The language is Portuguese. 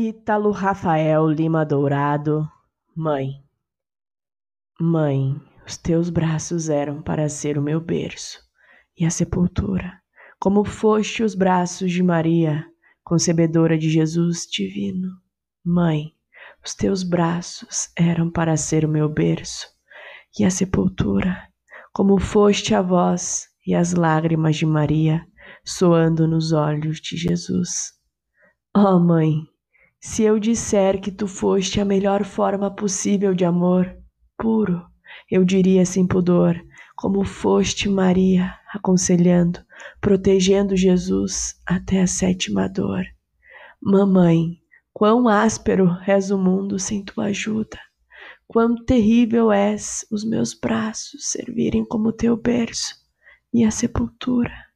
Ítalo Rafael Lima Dourado, Mãe. Mãe, os teus braços eram para ser o meu berço e a sepultura, como foste os braços de Maria, concebedora de Jesus divino. Mãe, os teus braços eram para ser o meu berço e a sepultura, como foste a voz e as lágrimas de Maria soando nos olhos de Jesus. Ó oh, Mãe, se eu disser que tu foste a melhor forma possível de amor puro, eu diria sem pudor, como foste Maria, aconselhando, protegendo Jesus até a sétima dor. Mamãe, quão áspero és o mundo sem tua ajuda, quão terrível és os meus braços servirem como teu berço e a sepultura.